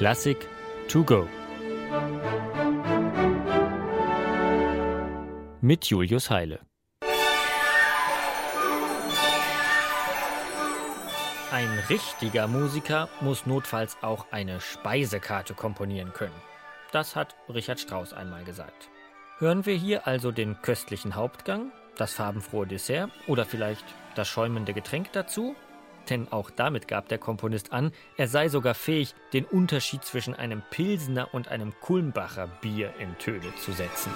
Klassik to go. Mit Julius Heile. Ein richtiger Musiker muss notfalls auch eine Speisekarte komponieren können. Das hat Richard Strauss einmal gesagt. Hören wir hier also den köstlichen Hauptgang, das farbenfrohe Dessert oder vielleicht das schäumende Getränk dazu? Denn auch damit gab der Komponist an, er sei sogar fähig, den Unterschied zwischen einem Pilsener und einem Kulmbacher Bier in Töne zu setzen.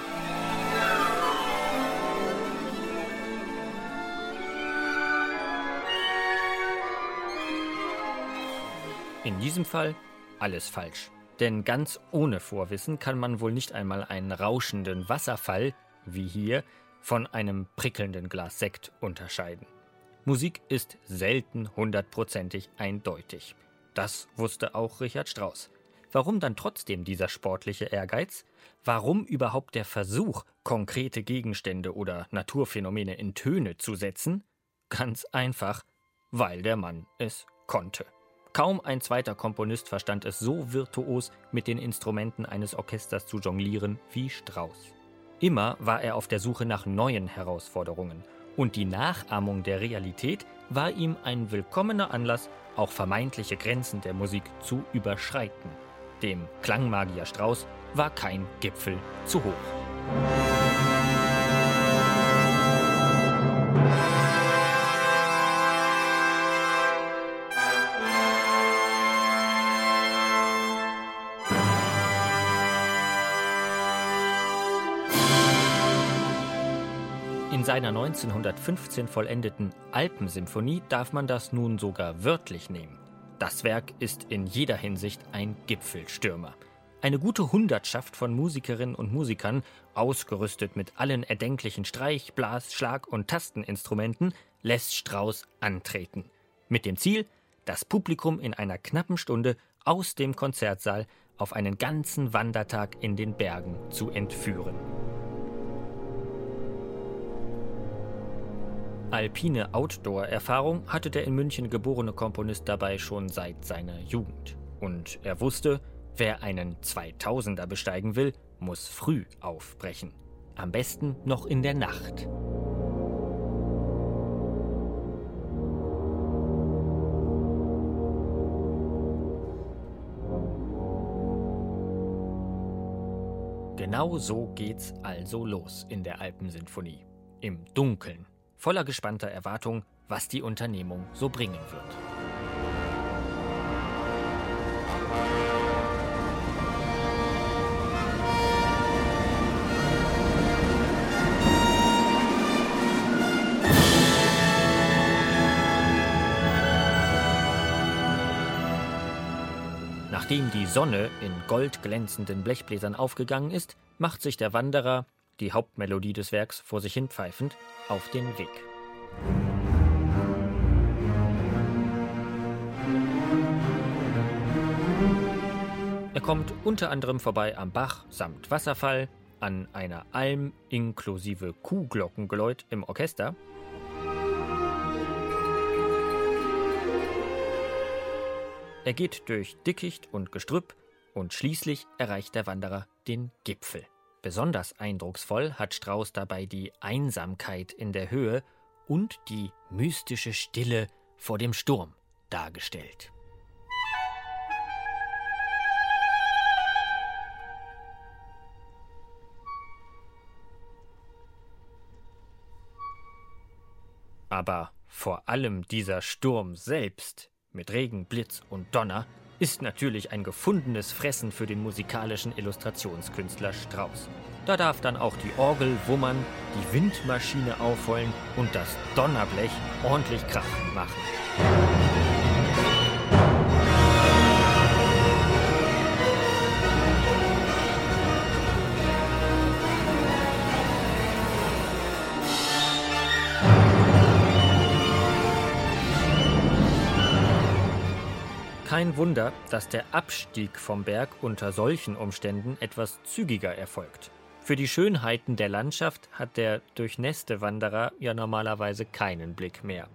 In diesem Fall alles falsch. Denn ganz ohne Vorwissen kann man wohl nicht einmal einen rauschenden Wasserfall, wie hier, von einem prickelnden Glas Sekt unterscheiden. Musik ist selten hundertprozentig eindeutig. Das wusste auch Richard Strauss. Warum dann trotzdem dieser sportliche Ehrgeiz? Warum überhaupt der Versuch, konkrete Gegenstände oder Naturphänomene in Töne zu setzen? Ganz einfach, weil der Mann es konnte. Kaum ein zweiter Komponist verstand es so virtuos, mit den Instrumenten eines Orchesters zu jonglieren wie Strauss. Immer war er auf der Suche nach neuen Herausforderungen, und die Nachahmung der Realität war ihm ein willkommener Anlass, auch vermeintliche Grenzen der Musik zu überschreiten. Dem Klangmagier Strauss war kein Gipfel zu hoch. Seiner 1915 vollendeten Alpensymphonie darf man das nun sogar wörtlich nehmen. Das Werk ist in jeder Hinsicht ein Gipfelstürmer. Eine gute Hundertschaft von Musikerinnen und Musikern, ausgerüstet mit allen erdenklichen Streich-, Blas-, Schlag- und Tasteninstrumenten, lässt Strauss antreten. Mit dem Ziel, das Publikum in einer knappen Stunde aus dem Konzertsaal auf einen ganzen Wandertag in den Bergen zu entführen. Alpine Outdoor-Erfahrung hatte der in München geborene Komponist dabei schon seit seiner Jugend. Und er wusste, wer einen 2000er besteigen will, muss früh aufbrechen. Am besten noch in der Nacht. Genau so geht's also los in der Alpensinfonie. Im Dunkeln voller gespannter Erwartung, was die Unternehmung so bringen wird. Nachdem die Sonne in goldglänzenden Blechbläsern aufgegangen ist, macht sich der Wanderer, die Hauptmelodie des Werks vor sich hin pfeifend, auf den Weg. Er kommt unter anderem vorbei am Bach samt Wasserfall, an einer Alm inklusive Kuhglockengeläut im Orchester. Er geht durch Dickicht und Gestrüpp und schließlich erreicht der Wanderer den Gipfel. Besonders eindrucksvoll hat Strauß dabei die Einsamkeit in der Höhe und die mystische Stille vor dem Sturm dargestellt. Aber vor allem dieser Sturm selbst mit Regen, Blitz und Donner ist natürlich ein gefundenes Fressen für den musikalischen Illustrationskünstler Strauss. Da darf dann auch die Orgel wummern, die Windmaschine aufheulen und das Donnerblech ordentlich Krach machen. Kein Wunder, dass der Abstieg vom Berg unter solchen Umständen etwas zügiger erfolgt. Für die Schönheiten der Landschaft hat der durchnässte Wanderer ja normalerweise keinen Blick mehr.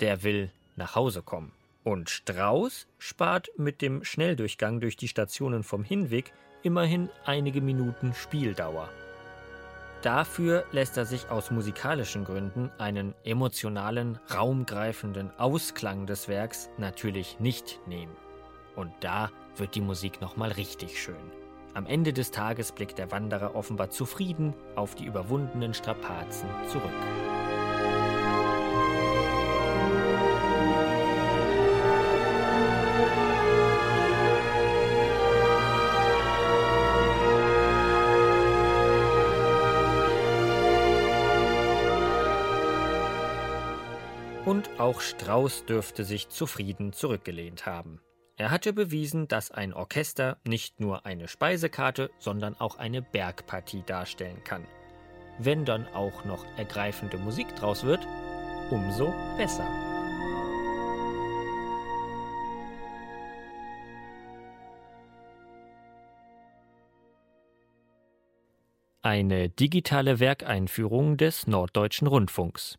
Der will nach Hause kommen. Und Strauß spart mit dem Schnelldurchgang durch die Stationen vom Hinweg immerhin einige Minuten Spieldauer. Dafür lässt er sich aus musikalischen Gründen einen emotionalen, raumgreifenden Ausklang des Werks natürlich nicht nehmen. Und da wird die Musik nochmal richtig schön. Am Ende des Tages blickt der Wanderer offenbar zufrieden auf die überwundenen Strapazen zurück. Und auch Strauß dürfte sich zufrieden zurückgelehnt haben. Er hatte bewiesen, dass ein Orchester nicht nur eine Speisekarte, sondern auch eine Bergpartie darstellen kann. Wenn dann auch noch ergreifende Musik draus wird, umso besser. Eine digitale Werkeinführung des Norddeutschen Rundfunks.